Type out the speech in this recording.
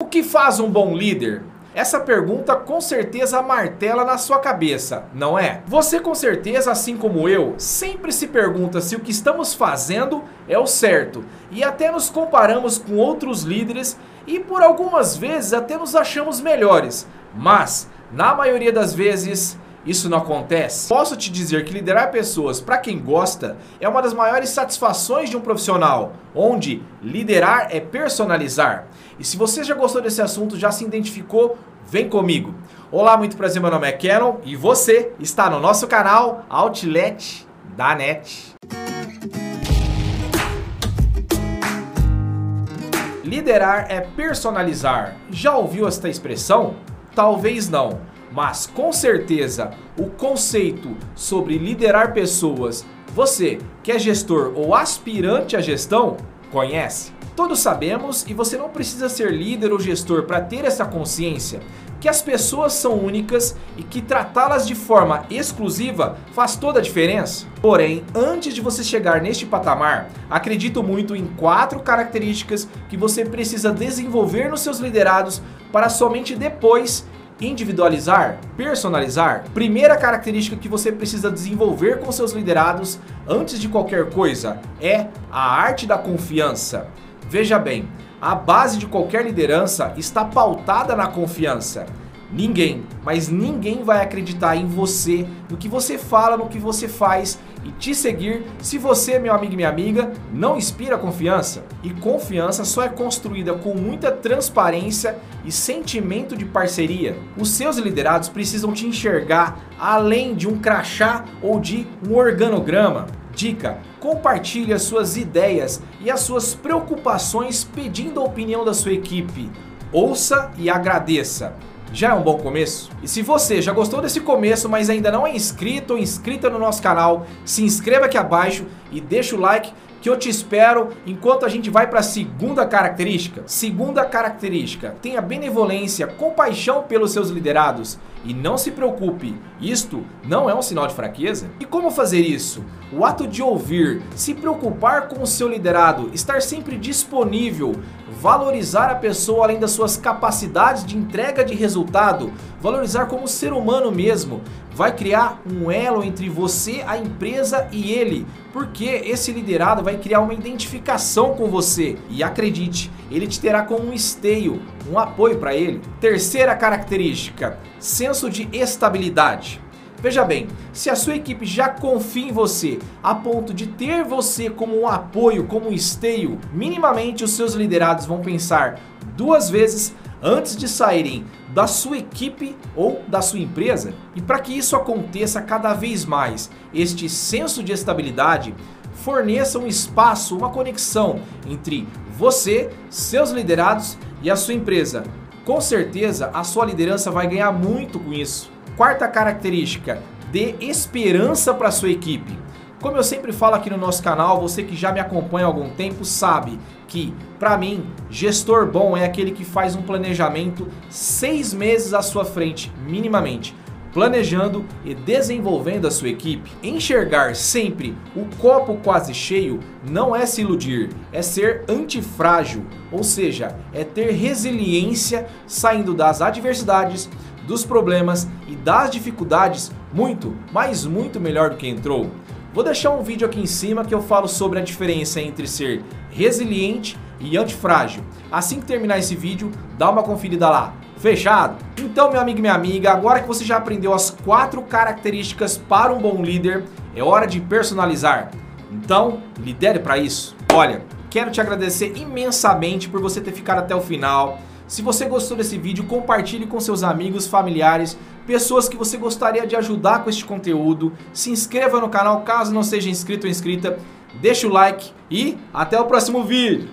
O que faz um bom líder? Essa pergunta com certeza martela na sua cabeça, não é? Você com certeza, assim como eu, sempre se pergunta se o que estamos fazendo é o certo e até nos comparamos com outros líderes e por algumas vezes até nos achamos melhores, mas na maioria das vezes isso não acontece? Posso te dizer que liderar pessoas para quem gosta é uma das maiores satisfações de um profissional, onde liderar é personalizar. E se você já gostou desse assunto, já se identificou, vem comigo. Olá, muito prazer, meu nome é Canon e você está no nosso canal Outlet da NET. Liderar é personalizar. Já ouviu esta expressão? Talvez não mas com certeza o conceito sobre liderar pessoas, você que é gestor ou aspirante à gestão, conhece? Todos sabemos e você não precisa ser líder ou gestor para ter essa consciência que as pessoas são únicas e que tratá-las de forma exclusiva faz toda a diferença. Porém, antes de você chegar neste patamar, acredito muito em quatro características que você precisa desenvolver nos seus liderados para somente depois individualizar, personalizar, primeira característica que você precisa desenvolver com seus liderados antes de qualquer coisa é a arte da confiança. Veja bem, a base de qualquer liderança está pautada na confiança. Ninguém, mas ninguém vai acreditar em você, no que você fala, no que você faz e te seguir se você, meu amigo e minha amiga, não inspira confiança. E confiança só é construída com muita transparência e sentimento de parceria. Os seus liderados precisam te enxergar além de um crachá ou de um organograma. Dica: compartilhe as suas ideias e as suas preocupações pedindo a opinião da sua equipe. Ouça e agradeça já é um bom começo? E se você já gostou desse começo, mas ainda não é inscrito ou inscrita no nosso canal, se inscreva aqui abaixo e deixa o like que eu te espero enquanto a gente vai para a segunda característica. Segunda característica: tenha benevolência, compaixão pelos seus liderados e não se preocupe, isto não é um sinal de fraqueza. E como fazer isso? O ato de ouvir, se preocupar com o seu liderado, estar sempre disponível, valorizar a pessoa além das suas capacidades de entrega de resultado, valorizar como ser humano mesmo, vai criar um elo entre você, a empresa e ele, porque esse liderado vai criar uma identificação com você e acredite, ele te terá como um esteio, um apoio para ele. Terceira característica, senso de estabilidade. Veja bem, se a sua equipe já confia em você a ponto de ter você como um apoio, como um esteio, minimamente os seus liderados vão pensar duas vezes antes de saírem da sua equipe ou da sua empresa. E para que isso aconteça cada vez mais, este senso de estabilidade forneça um espaço, uma conexão entre você, seus liderados e a sua empresa. Com certeza, a sua liderança vai ganhar muito com isso. Quarta característica, dê esperança para sua equipe. Como eu sempre falo aqui no nosso canal, você que já me acompanha há algum tempo sabe que, para mim, gestor bom é aquele que faz um planejamento seis meses à sua frente, minimamente, planejando e desenvolvendo a sua equipe. Enxergar sempre o copo quase cheio não é se iludir, é ser antifrágil, ou seja, é ter resiliência saindo das adversidades, dos problemas e das dificuldades muito, mas muito melhor do que entrou. Vou deixar um vídeo aqui em cima que eu falo sobre a diferença entre ser resiliente e antifrágil. Assim que terminar esse vídeo, dá uma conferida lá. Fechado? Então, meu amigo e minha amiga, agora que você já aprendeu as quatro características para um bom líder, é hora de personalizar. Então, lidere para isso. Olha, quero te agradecer imensamente por você ter ficado até o final. Se você gostou desse vídeo, compartilhe com seus amigos, familiares, pessoas que você gostaria de ajudar com este conteúdo. Se inscreva no canal caso não seja inscrito ou inscrita. Deixe o like e até o próximo vídeo.